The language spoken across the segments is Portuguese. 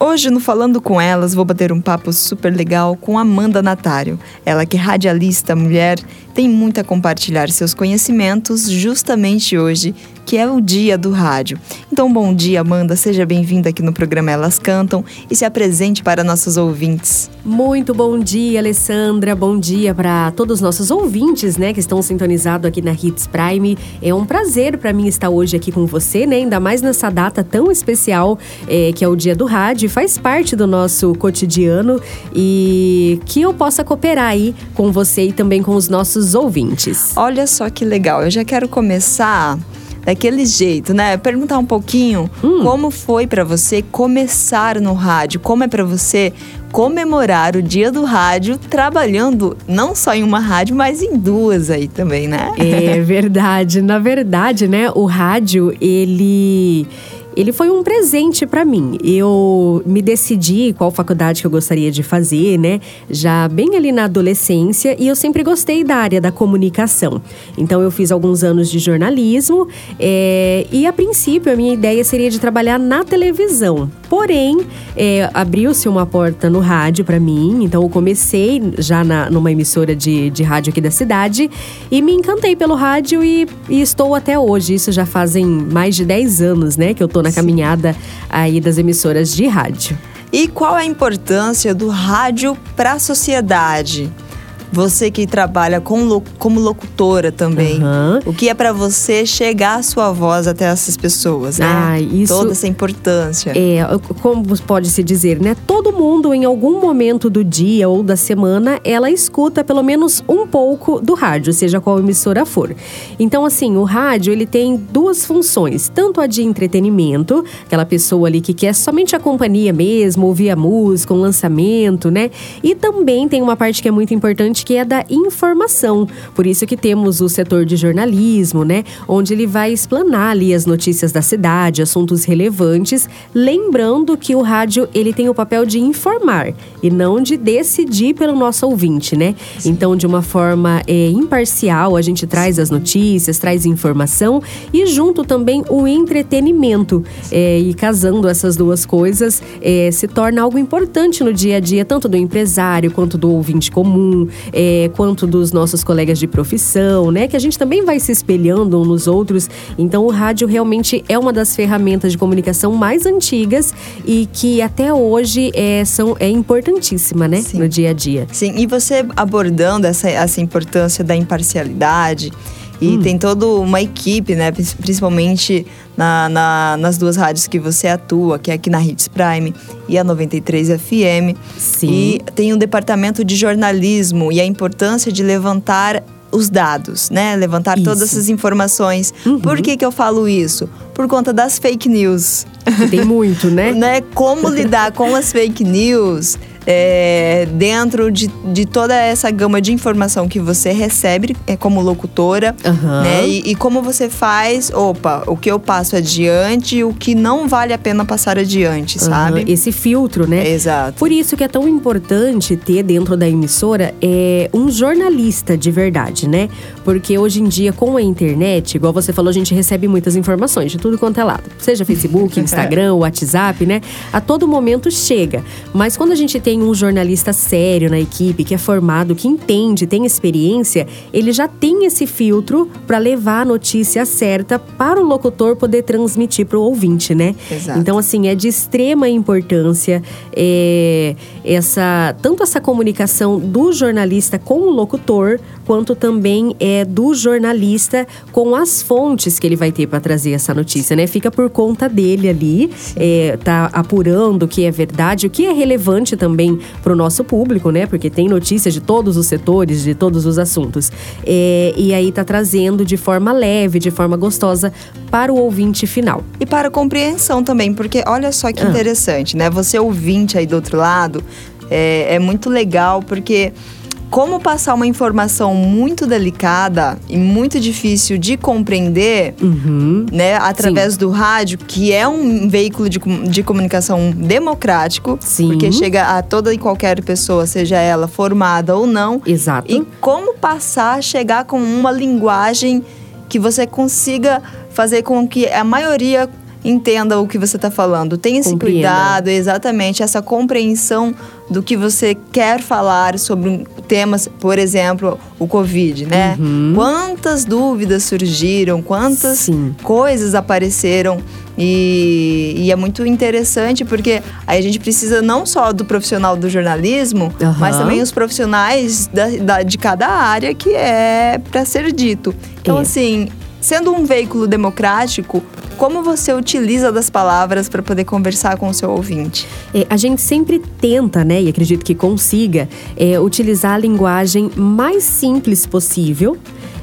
Hoje, no Falando com Elas, vou bater um papo super legal com Amanda Natário. Ela que é radialista, mulher, tem muito a compartilhar seus conhecimentos justamente hoje, que é o dia do rádio. Então, bom dia, Amanda. Seja bem-vinda aqui no programa Elas Cantam e se apresente para nossos ouvintes. Muito bom dia, Alessandra. Bom dia para todos os nossos ouvintes, né, que estão sintonizados aqui na Hits Prime. É um prazer para mim estar hoje aqui com você, né, ainda mais nessa data tão especial é, que é o dia do rádio faz parte do nosso cotidiano e que eu possa cooperar aí com você e também com os nossos ouvintes. Olha só que legal, eu já quero começar daquele jeito, né? Perguntar um pouquinho hum. como foi para você começar no rádio, como é para você comemorar o Dia do Rádio trabalhando não só em uma rádio, mas em duas aí também, né? É verdade. Na verdade, né, o rádio ele ele foi um presente para mim. Eu me decidi qual faculdade que eu gostaria de fazer, né? Já bem ali na adolescência e eu sempre gostei da área da comunicação. Então eu fiz alguns anos de jornalismo é, e a princípio a minha ideia seria de trabalhar na televisão. Porém, é, abriu-se uma porta no rádio para mim, então eu comecei já na, numa emissora de, de rádio aqui da cidade e me encantei pelo rádio e, e estou até hoje. Isso já fazem mais de 10 anos, né, que eu tô na caminhada aí das emissoras de rádio. E qual a importância do rádio para a sociedade? Você que trabalha com, como locutora também. Uhum. O que é para você chegar a sua voz até essas pessoas, né? Ah, isso, Toda essa importância. É, como pode se dizer, né? Todo mundo, em algum momento do dia ou da semana, ela escuta pelo menos um pouco do rádio, seja qual emissora for. Então, assim, o rádio, ele tem duas funções. Tanto a de entretenimento, aquela pessoa ali que quer somente a companhia mesmo, ouvir a música, um lançamento, né? E também tem uma parte que é muito importante que é da informação. Por isso que temos o setor de jornalismo, né? Onde ele vai explanar ali as notícias da cidade, assuntos relevantes, lembrando que o rádio ele tem o papel de informar e não de decidir pelo nosso ouvinte, né? Sim. Então, de uma forma é, imparcial, a gente traz as notícias, traz informação e junto também o entretenimento. É, e casando essas duas coisas, é, se torna algo importante no dia a dia, tanto do empresário quanto do ouvinte comum é, quanto dos nossos colegas de profissão, né? Que a gente também vai se espelhando uns nos outros. Então, o rádio realmente é uma das ferramentas de comunicação mais antigas e que até hoje é, são, é importantíssima, né? Sim. No dia a dia. Sim, e você abordando essa, essa importância da imparcialidade. E hum. tem toda uma equipe, né? Principalmente na, na, nas duas rádios que você atua, que é aqui na Hits Prime e a 93 FM. Sim. E tem um departamento de jornalismo e a importância de levantar os dados, né? Levantar isso. todas essas informações. Uhum. Por que, que eu falo isso? Por conta das fake news. Tem muito, né? né? Como lidar com as fake news é, dentro de, de toda essa gama de informação que você recebe é, como locutora, uhum. né? E, e, como você faz, opa, o que eu passo adiante e o que não vale a pena passar adiante, uhum. sabe? Esse filtro, né? Exato. Por isso que é tão importante ter dentro da emissora é, um jornalista de verdade, né? Porque hoje em dia, com a internet, igual você falou, a gente recebe muitas informações de tudo quanto é lado. Seja Facebook, Instagram, WhatsApp, né? A todo momento chega. Mas quando a gente tem um jornalista sério na equipe, que é formado, que entende, tem experiência, ele já tem esse filtro para levar a notícia certa para o locutor poder transmitir para o ouvinte, né? Exato. Então, assim, é de extrema importância é, essa tanto essa comunicação do jornalista com o locutor, quanto também é do jornalista com as fontes que ele vai ter para trazer essa notícia, né? Fica por conta dele ali, é, tá apurando o que é verdade, o que é relevante também para o nosso público, né? Porque tem notícias de todos os setores, de todos os assuntos. É, e aí tá trazendo de forma leve, de forma gostosa para o ouvinte final. E para a compreensão também, porque olha só que ah. interessante, né? Você ouvinte aí do outro lado, é, é muito legal porque como passar uma informação muito delicada e muito difícil de compreender, uhum. né, através Sim. do rádio, que é um veículo de, de comunicação democrático, Sim. porque chega a toda e qualquer pessoa, seja ela formada ou não. Exato. E como passar a chegar com uma linguagem que você consiga fazer com que a maioria entenda o que você está falando. Tenha esse Compreenda. cuidado, exatamente, essa compreensão do que você quer falar sobre temas, por exemplo, o Covid, né? Quantas dúvidas surgiram, quantas Sim. coisas apareceram e, e é muito interessante porque aí a gente precisa não só do profissional do jornalismo, Aham. mas também os profissionais da, da- de cada área que é para ser dito. Então, É. assim, sendo um veículo democrático, como você utiliza das palavras para poder conversar com o seu ouvinte? É, a gente sempre tenta, né, e acredito que consiga, é, utilizar a linguagem mais simples possível.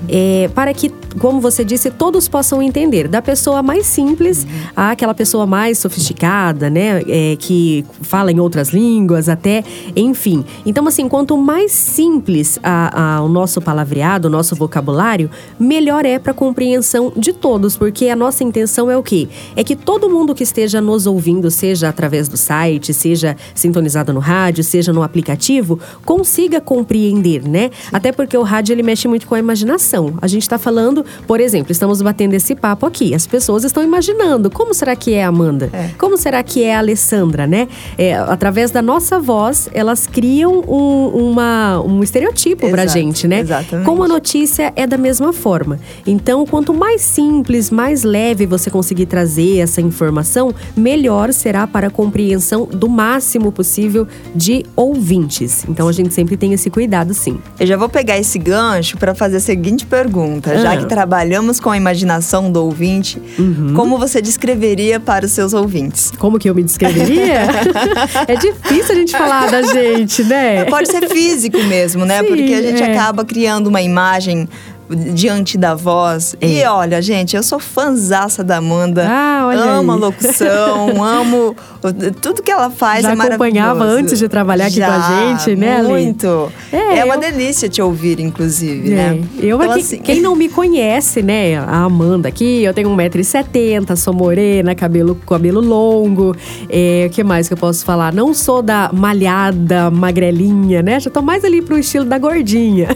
é, para que, como você disse, todos possam entender. Da pessoa mais simples à aquela pessoa mais sofisticada, né? é, que fala em outras línguas, até, enfim. Então, assim, quanto mais simples a- a- o nosso palavreado, o nosso vocabulário, melhor é para a compreensão de todos, porque a nossa intenção é o quê? É que todo mundo que esteja nos ouvindo, seja através do site, seja sintonizado no rádio, seja no aplicativo, consiga compreender, né? Até porque o rádio ele mexe muito com a imaginação. A gente está falando, por exemplo, estamos batendo esse papo aqui. As pessoas estão imaginando como será que é a Amanda? É. Como será que é a Alessandra, né? É, através da nossa voz, elas criam um, uma, um estereotipo pra Exato, gente, né? exatamente. Como a notícia é da mesma forma. Então, quanto mais simples, mais leve você conseguir trazer essa informação, melhor será para a compreensão do máximo possível de ouvintes. Então, a gente sempre tem esse cuidado, sim. Eu já vou pegar esse gancho para fazer a seguinte pergunta. Já Ah. que trabalhamos com a imaginação do ouvinte, Uhum. como você descreveria para os seus ouvintes? Como que eu me descreveria? é difícil a gente falar da gente, né? Pode ser físico mesmo, né? Sim, Porque a gente é. acaba criando uma imagem diante da voz. E olha, gente, eu sou fãzaça da Amanda. É. Ah, olha amo a aí. locução, amo tudo que ela faz Já é acompanhava antes de trabalhar aqui com a Já, gente, né, Ale? Muito. É, É, uma eu- delícia te ouvir, inclusive, É. né? Eu Então, aqui, assim, quem não me conhece, né? A Amanda aqui, eu tenho 1,70m, sou morena, cabelo, cabelo longo. É, O que mais que eu posso falar? Não sou da malhada, magrelinha, né? Já tô mais ali pro estilo da gordinha.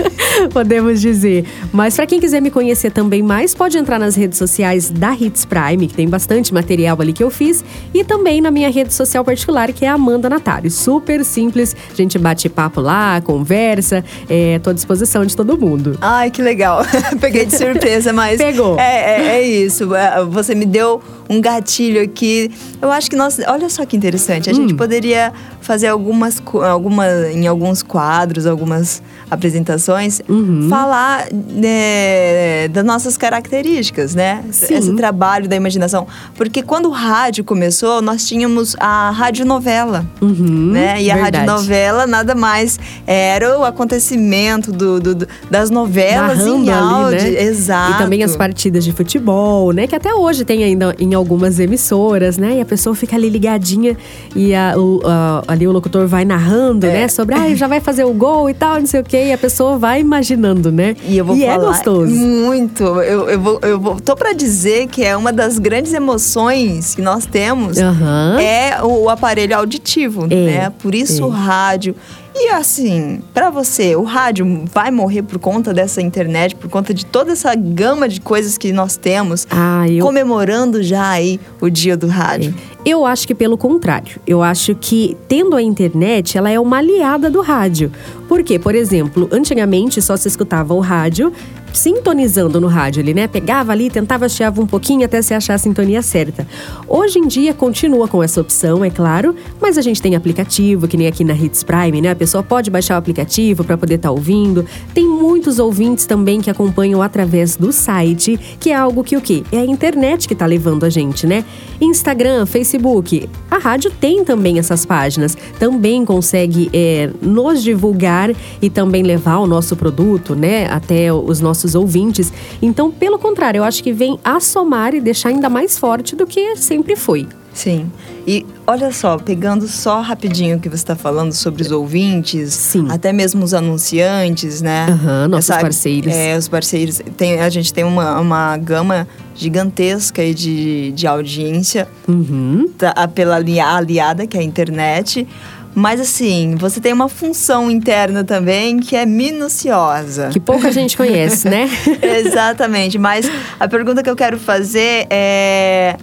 Podemos dizer. Mas para quem quiser me conhecer também mais, pode entrar nas redes sociais da Hits Prime, que tem bastante material ali que eu fiz, e também na minha rede social particular, que é a Amanda Natário. Super simples, a gente bate papo lá, conversa, é, tô à disposição de todo mundo. Ai, que legal. Peguei de surpresa, mas. Pegou. É, é, é isso. É, Você me deu um gatilho aqui. Eu acho que nós. Olha só que interessante. A Hum. gente poderia fazer algumas, alguma, em alguns quadros, algumas apresentações, Uhum. falar né, das nossas características, né? Sim. Esse trabalho da imaginação. Porque quando o rádio começou, nós tínhamos a radionovela. Uhum, né? E a radionovela nada mais era o acontecimento do, do- do- das novelas em Narrando ali, áudio. né? Exato. E também as partidas de futebol, né? Que até hoje tem ainda em algumas emissoras, né? E a pessoa fica ali ligadinha e a- o- a- ali o locutor vai narrando, É. né? Sobre, ah, já vai fazer o gol e tal, não sei o quê. E a pessoa vai imaginando, né? E eu vou é falar gostoso. muito. Eu, eu, vou, eu vou, tô pra dizer que é uma das grandes emoções que nós temos Aham. é o, o aparelho auditivo, É, né? Por isso é. o rádio. E assim, pra você, o rádio vai morrer por conta dessa internet, por conta de toda essa gama de coisas que nós temos, Ah, eu. comemorando já aí o dia do rádio. Eu acho que pelo contrário. Eu acho que tendo a internet, ela é uma aliada do rádio. Por quê? Por exemplo, antigamente só se escutava o rádio sintonizando no rádio ali, né? Pegava ali, tentava achava um pouquinho até se achar a sintonia certa. Hoje em dia continua com essa opção, é claro, mas a gente tem aplicativo, que nem aqui na Hits Prime, né? A pessoa pode baixar o aplicativo para poder estar ouvindo. Tem muitos ouvintes também que acompanham através do site, que é algo que o quê? É a internet que tá levando a gente, né? Instagram, Facebook. A rádio tem também essas páginas, também consegue é, nos divulgar e também levar o nosso produto, né, até os nossos ouvintes. Então, pelo contrário, eu acho que vem a somar e deixar ainda mais forte do que sempre foi. Sim. E olha só, pegando só rapidinho o que você está falando sobre os ouvintes, Sim. até mesmo os anunciantes, né? Aham, nossos Essa- parceiros. É, os parceiros. Tem, a gente tem uma, uma gama gigantesca aí de, de audiência Uhum. tá, pela ali- aliada, que é a internet. Mas assim, você tem uma função interna também que é minuciosa. Que pouca gente conhece, né? Exatamente. Mas a pergunta que eu quero fazer é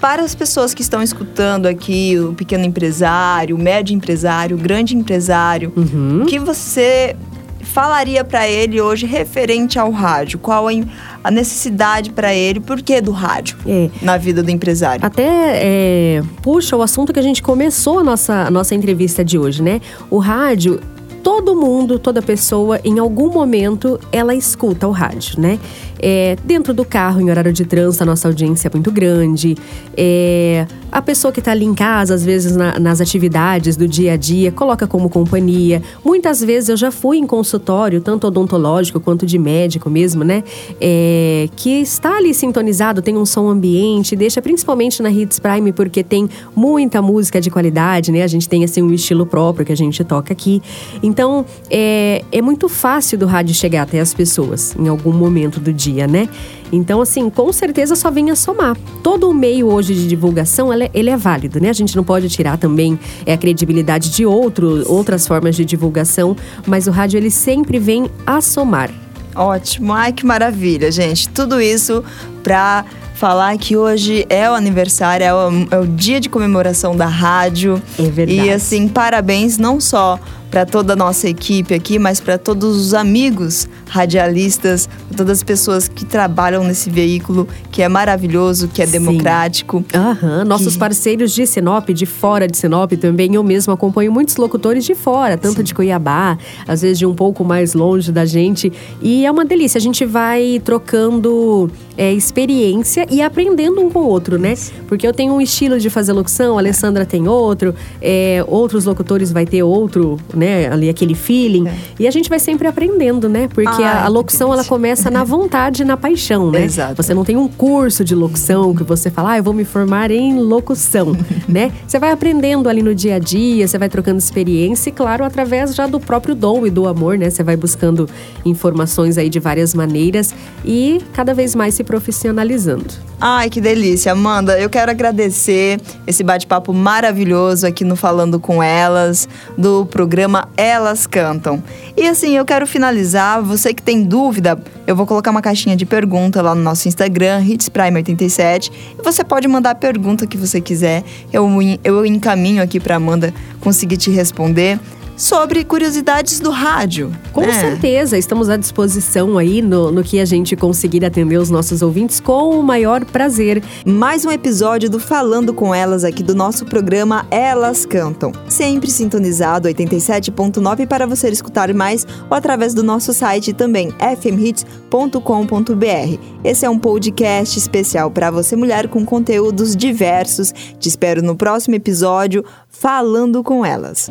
para as pessoas que estão escutando aqui, o pequeno empresário, o médio empresário, o grande empresário, Uhum. o que você falaria para ele hoje referente ao rádio? Qual a, a necessidade para ele? Por que do rádio É. na vida do empresário? Até é, puxa o assunto que a gente começou a nossa, a nossa entrevista de hoje, né? O rádio, todo mundo, toda pessoa, em algum momento, ela escuta o rádio, né? É, dentro do carro, em horário de trânsito, a nossa audiência é muito grande. É, a pessoa que está ali em casa, às vezes na- nas atividades do dia a dia, coloca como companhia. Muitas vezes eu já fui em consultório, tanto odontológico quanto de médico mesmo, né? É, que está ali sintonizado, tem um som ambiente, deixa principalmente na Hits Prime, porque tem muita música de qualidade, né? A gente tem assim um estilo próprio que a gente toca aqui. Então, é, é muito fácil do rádio chegar até as pessoas em algum momento do dia, né? Então, assim, com certeza só vem a somar. Todo o meio hoje de divulgação, ele é, ele é válido, né? A gente não pode tirar também é, a credibilidade de outro, outras formas de divulgação, mas o rádio, ele sempre vem a somar. Ótimo, ai que maravilha, gente. Tudo isso para falar que hoje é o aniversário, é o, é o dia de comemoração da rádio. É verdade. E assim, parabéns não só para toda a nossa equipe aqui, mas para todos os amigos radialistas, todas as pessoas que trabalham nesse veículo que é maravilhoso, que é Sim. democrático. Aham, nossos Que- parceiros de Sinop, de fora de Sinop também, eu mesmo acompanho muitos locutores de fora, tanto de Cuiabá, às vezes de um pouco mais longe da gente. E é uma delícia, a gente vai trocando é, experiência e aprendendo um com o outro, né? Porque eu tenho um estilo de fazer locução, a Alessandra tem outro, é, outros locutores vai ter outro, né? Ali aquele feeling. É. E a gente vai sempre aprendendo, né? Porque Ai, a, a locução, ela começa na vontade e na paixão, né? Exato. Você não tem um curso de locução que você fala, ah, eu vou me formar em locução, né? Você vai aprendendo ali no dia a dia, você vai trocando experiência e, claro, através já do próprio dom e do amor, né? Você vai buscando informações aí de várias maneiras e cada vez mais se profissionalizando. Ai, que delícia, Amanda. Eu quero agradecer esse bate-papo maravilhoso aqui no Falando com Elas, do programa Elas Cantam. E assim, eu quero finalizar. Você que tem dúvida, eu vou colocar uma caixinha de pergunta lá no nosso Instagram, HitsPrime87. E você pode mandar a pergunta que você quiser. Eu, eu encaminho aqui para Amanda conseguir te responder sobre curiosidades do rádio. Com né? certeza, estamos à disposição aí no, no que a gente conseguir atender os nossos ouvintes com o maior prazer. Mais um episódio do Falando com Elas aqui do nosso programa Elas Cantam. Sempre sintonizado 87.9 para você escutar mais ou através do nosso site também fmhits.com.br. Esse é um podcast especial para você mulher com conteúdos diversos. Te espero no próximo episódio Falando com Elas.